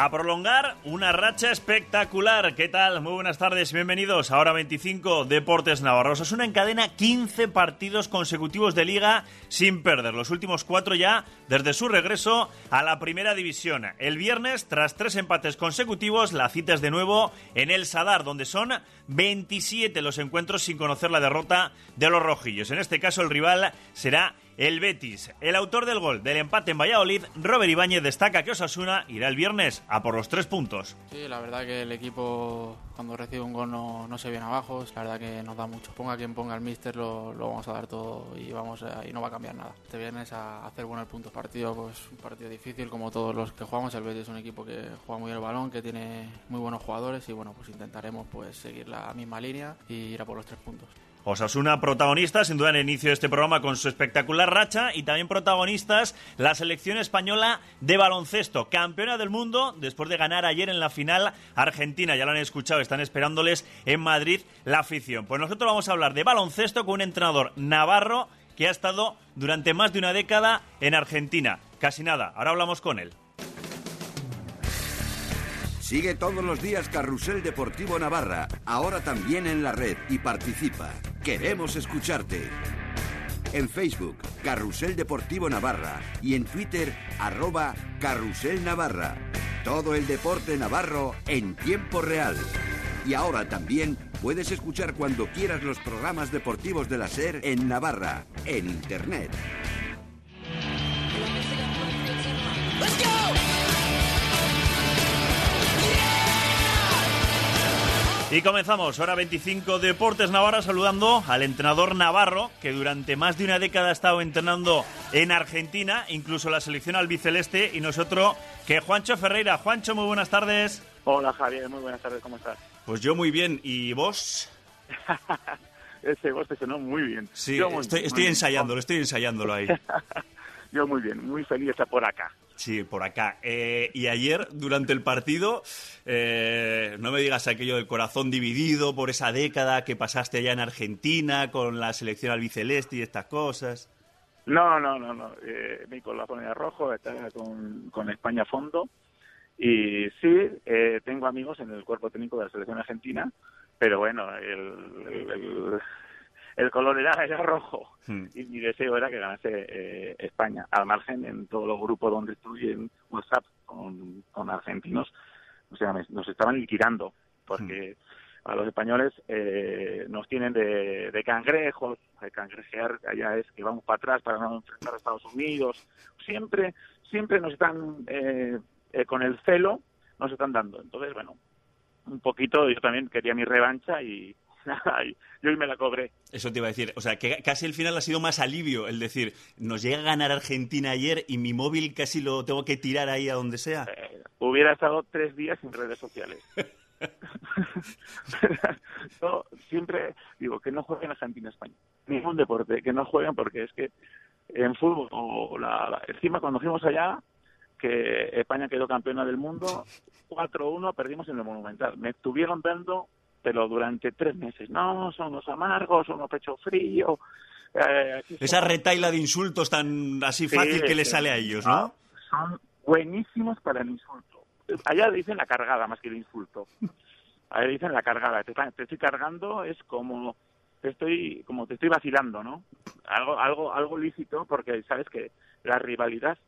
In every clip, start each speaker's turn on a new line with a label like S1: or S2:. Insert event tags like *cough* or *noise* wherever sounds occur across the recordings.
S1: A prolongar una racha espectacular. ¿Qué tal? Muy buenas tardes, bienvenidos. Ahora 25 Deportes Navarro. una encadena 15 partidos consecutivos de liga sin perder. Los últimos cuatro ya desde su regreso a la primera división. El viernes, tras tres empates consecutivos, la cita es de nuevo en el Sadar, donde son 27 los encuentros sin conocer la derrota de los rojillos. En este caso, el rival será el Betis. El autor del gol del empate en Valladolid, Robert Ibáñez, destaca que Osasuna irá el viernes a por los tres puntos.
S2: Sí, la verdad que el equipo cuando recibe un gol no, se viene abajo, la verdad que nos da mucho. Ponga quien ponga el míster, lo, vamos a dar todo y, vamos y no va a cambiar nada. Este viernes a hacer buenos puntos partido, pues un partido difícil como todos los que jugamos. El Betis es un equipo que juega muy el balón, que tiene muy buenos jugadores y bueno, pues intentaremos pues seguir la misma línea y ir a por los tres puntos.
S1: Osasuna protagonista, sin duda, en el inicio de este programa con su espectacular racha y también protagonistas la selección española de baloncesto, campeona del mundo después de ganar ayer en la final Argentina. Ya lo han escuchado, están esperándoles en Madrid la afición. Pues nosotros vamos a hablar de baloncesto con un entrenador navarro que ha estado durante más de una década en Argentina. Casi nada, ahora hablamos con él.
S3: Sigue todos los días Carrusel Deportivo Navarra, ahora también en la red y participa. Queremos escucharte. En Facebook, Carrusel Deportivo Navarra y en Twitter, arroba Carrusel Navarra. Todo el deporte navarro en tiempo real. Y ahora también puedes escuchar cuando quieras los programas deportivos de la SER en Navarra, en Internet.
S1: Y comenzamos, hora 25 Deportes Navarra, saludando al entrenador navarro, que durante más de una década ha estado entrenando en Argentina, incluso la selección albiceleste, y nosotros, que Juancho Ferreira. Juancho, muy buenas tardes.
S4: Hola Javier, muy buenas tardes, ¿cómo estás?
S1: Pues yo muy bien, ¿y vos? *laughs*
S4: Ese vos te sonó muy bien.
S1: Sí, estoy, estoy ensayándolo, estoy ensayándolo ahí. *laughs*
S4: yo muy bien, muy feliz de estar por acá.
S1: Sí, por acá. Eh, y ayer, durante el partido, eh, no me digas aquello del corazón dividido por esa década que pasaste allá en Argentina con la selección albiceleste y estas cosas.
S4: No, no, no, no. Eh, mi corazón era rojo, estaba con, con España a fondo. Y sí, eh, tengo amigos en el cuerpo técnico de la selección argentina, pero bueno, el el color era, era rojo hmm. y mi deseo era que ganase eh, España. Al margen, en todos los grupos donde estoy en WhatsApp con, con argentinos, o sea, nos estaban liquidando porque hmm. a los españoles eh, nos tienen de, de cangrejos, de cangrejear allá es que vamos para atrás para no enfrentar a Estados Unidos. Siempre, siempre nos están eh, con el celo, nos están dando. Entonces, bueno, un poquito yo también quería mi revancha y *laughs* yo hoy me la cobré.
S1: Eso te iba a decir, o sea, que casi el final ha sido más alivio, el decir, nos llega a ganar Argentina ayer y mi móvil casi lo tengo que tirar ahí a donde sea.
S4: Eh, hubiera estado tres días sin redes sociales. *laughs* yo siempre digo que no jueguen Argentina-España, ningún deporte, que no jueguen porque es que en fútbol, o la, encima cuando fuimos allá, que España quedó campeona del mundo, 4-1 perdimos en el Monumental. Me estuvieron dando pero durante tres meses. No, son los amargos, son los pecho frío.
S1: Eh, Esa retaila de insultos tan así fácil que le sale a ellos, ¿no?
S4: Son buenísimos para el insulto. Allá dicen la cargada más que el insulto. Allá dicen la cargada. Te, te estoy cargando es como te estoy como te estoy vacilando, ¿no? Algo algo algo lícito porque sabes que la rivalidad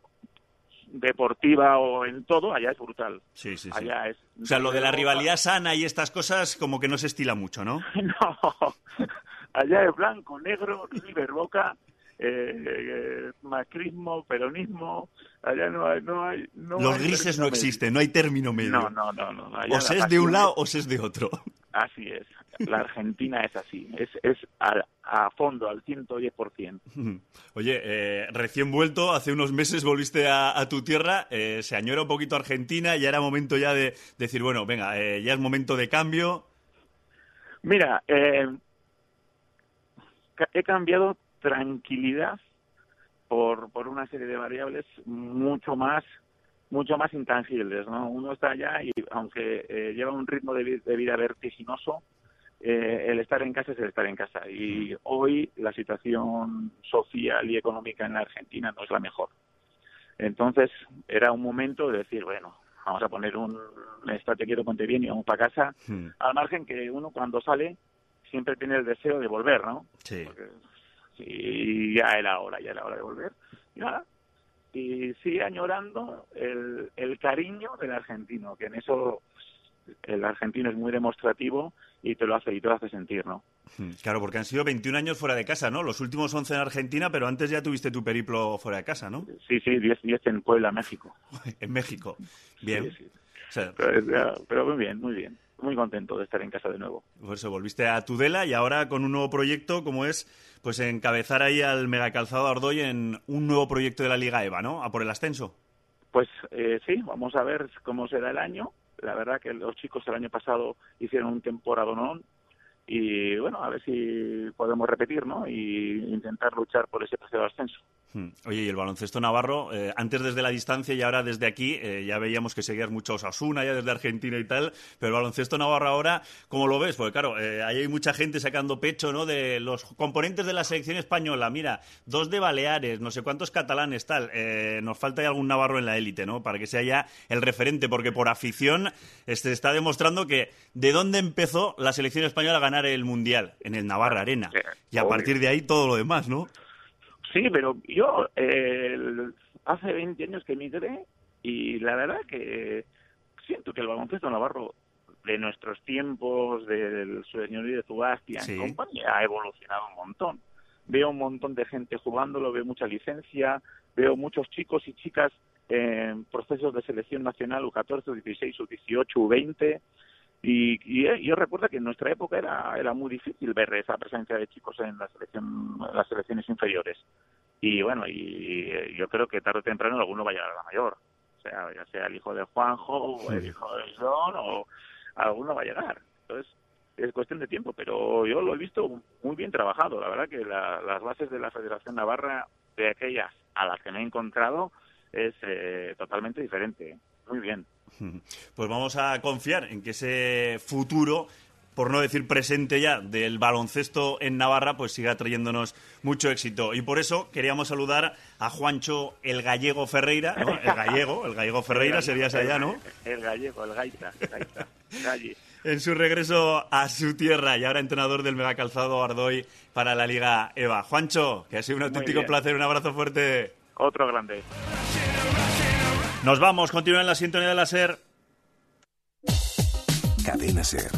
S4: deportiva o en todo, allá es brutal.
S1: Sí, sí, sí. Allá es... O sea, lo de la rivalidad sana y estas cosas como que no se estila mucho, ¿no? *laughs*
S4: no. Allá es blanco, negro, River Boca, eh, eh, macrismo, peronismo, allá no hay... No hay
S1: Los grises no existen, no hay término medio.
S4: No, no, no. no.
S1: o se es de un lado o se es de otro.
S4: Así es. La *laughs* Argentina es así, es, es a, a fondo, al 110%. *laughs*
S1: Oye, eh, recién vuelto, hace unos meses volviste a, tu tierra, eh, se añora un poquito Argentina, ya era momento ya de decir, bueno, venga, eh, ya es momento de cambio.
S4: Mira, he cambiado tranquilidad por, por una serie de variables mucho más mucho más intangibles, ¿no? Uno está allá y aunque lleva un ritmo de, vida vertiginoso, eh, el estar en casa es el estar en casa. Y hoy la situación social y económica en la Argentina no es la mejor. Entonces era un momento de decir, bueno, vamos a poner un estate quiero ponte bien y vamos para casa,
S1: Hmm.
S4: al margen que uno cuando sale siempre tiene el deseo de volver, ¿no?
S1: Sí.
S4: Porque sí, ya era hora, ya era hora de volver. Y nada, y sigue añorando el, el cariño del argentino, que en eso el argentino es muy demostrativo y te lo hace y te lo hace sentir, ¿no?
S1: Hmm. Claro, porque han sido 21 años fuera de casa, ¿no? Los últimos 11 en Argentina, pero antes ya tuviste tu periplo fuera de casa, ¿no?
S4: Sí, sí, 10 10 en Puebla, México. *laughs*
S1: En México. Bien.
S4: Sí, sí.
S1: O sea,
S4: Pero, pero muy bien, muy bien. Muy contento de estar en casa de nuevo.
S1: por eso volviste a Tudela y ahora con un nuevo proyecto como es pues encabezar ahí al megacalzado Ardoy en un nuevo proyecto de la Liga EVA, ¿no? A por el ascenso.
S4: Pues eh, sí, vamos a ver cómo será el año. La verdad que los chicos el año pasado hicieron un temporadonón y bueno, a ver si podemos repetir, ¿no? Y intentar luchar por ese tercer ascenso.
S1: Hmm. Oye, y el baloncesto navarro, eh, antes desde la distancia y ahora desde aquí, eh, ya veíamos que seguías mucho a Osasuna, ya desde Argentina y tal, pero el baloncesto navarro ahora, ¿cómo lo ves? Porque claro, eh, ahí hay mucha gente sacando pecho, ¿no? De los componentes de la selección española, mira, dos de Baleares, no sé cuántos catalanes, tal, eh, nos falta ya algún navarro en la élite, ¿no? Para que sea ya el referente, porque por afición se está demostrando que de dónde empezó la selección española a ganar el Mundial, en el Navarra Arena, y a partir de ahí todo lo demás, ¿no?
S4: Sí, pero yo eh, hace 20 años que emigré y la verdad que siento que el baloncesto navarro de nuestros tiempos, del señorío de Zubastia
S1: Sí.
S4: compañía, ha evolucionado un montón. Veo un montón de gente jugándolo, veo mucha licencia, veo muchos chicos y chicas en procesos de selección nacional U14, U16, U18, U20. Y, y, eh, yo recuerdo que en nuestra época era, era muy difícil ver esa presencia de chicos en la selección, en las selecciones inferiores. Y bueno, y eh, yo creo que tarde o temprano alguno va a llegar a la mayor. O sea, ya sea el hijo de Juanjo o el hijo de John o alguno va a llegar. Entonces, es cuestión de tiempo, pero yo lo he visto muy bien trabajado. La verdad que la- las bases de la Federación Navarra, de aquellas a las que me he encontrado, es eh, totalmente diferente. Muy bien. *laughs*
S1: Pues vamos a confiar en que ese futuro, por no decir presente ya, del baloncesto en Navarra, pues siga trayéndonos mucho éxito. Y por eso queríamos saludar a Juancho el Gallego Ferreira, ¿no? El gallego, el gallego Ferreira serías allá, ¿no?
S4: El gallego, el gaita, gaita, galle.
S1: En su regreso a su tierra y ahora entrenador del megacalzado Ardoy para la Liga EVA. Juancho, que ha sido un auténtico placer, un abrazo fuerte.
S4: Otro grande.
S1: Nos vamos, continúa en la sintonía de la SER.
S5: Cadena Ser.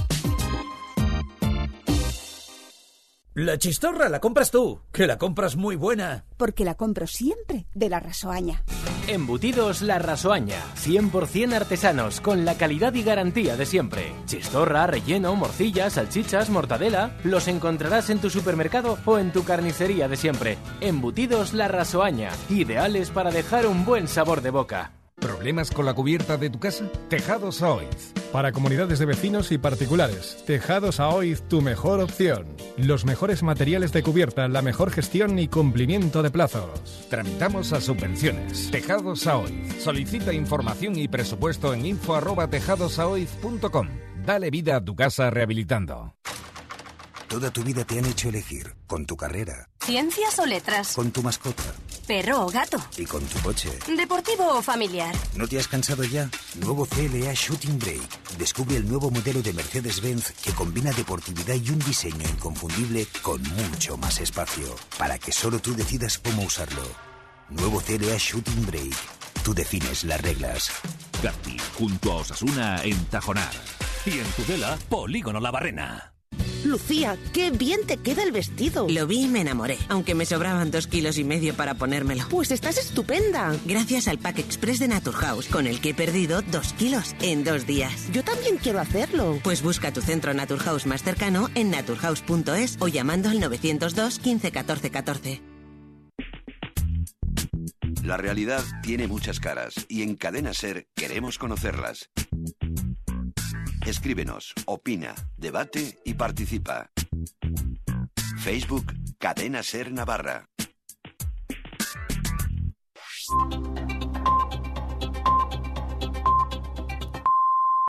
S6: La chistorra la compras tú, que la compras muy buena.
S7: Porque la compro siempre de la Rasoaña.
S8: Embutidos La Rasoaña, 100% artesanos, con la calidad y garantía de siempre. Chistorra, relleno, morcilla, salchichas, mortadela, los encontrarás en tu supermercado o en tu carnicería de siempre. Embutidos La Rasoaña, ideales para dejar un buen sabor de boca.
S9: ¿Problemas con la cubierta de tu casa? Tejados Aoiz. Para comunidades de vecinos y particulares, Tejados Aoiz, tu mejor opción. Los mejores materiales de cubierta, la mejor gestión y cumplimiento de plazos. Tramitamos a subvenciones. Tejados Aoiz. Solicita información y presupuesto en info arroba tejadosaoiz.com. Dale vida a tu casa rehabilitando.
S5: Toda tu vida te han hecho elegir. Con tu carrera,
S10: ¿Ciencias o letras?
S5: con tu mascota
S10: ¿Perro o gato?
S5: y con tu coche.
S10: ¿Deportivo o familiar?
S5: ¿No te has cansado ya? Nuevo CLA Shooting Brake. Descubre el nuevo modelo de Mercedes-Benz que combina deportividad y un diseño inconfundible con mucho más espacio. Para que solo tú decidas cómo usarlo. Nuevo CLA Shooting Brake. Tú defines las reglas.
S11: Gatti, junto a Osasuna en Tajonar. Y en Tudela, Polígono La Barrena.
S12: Lucía, qué bien te queda el vestido.
S13: Lo vi y me enamoré, aunque me sobraban dos kilos y medio para ponérmelo.
S12: Pues estás estupenda.
S13: Gracias al Pack Express de Naturhaus, con el que he perdido dos kilos en dos días.
S12: Yo también quiero hacerlo.
S13: Pues busca tu centro Naturhaus más cercano en naturhaus.es o llamando al 902 15 14 14.
S3: La realidad tiene muchas caras y en Cadena Ser queremos conocerlas. Escríbenos, opina, debate y participa. Facebook Cadena Ser Navarra.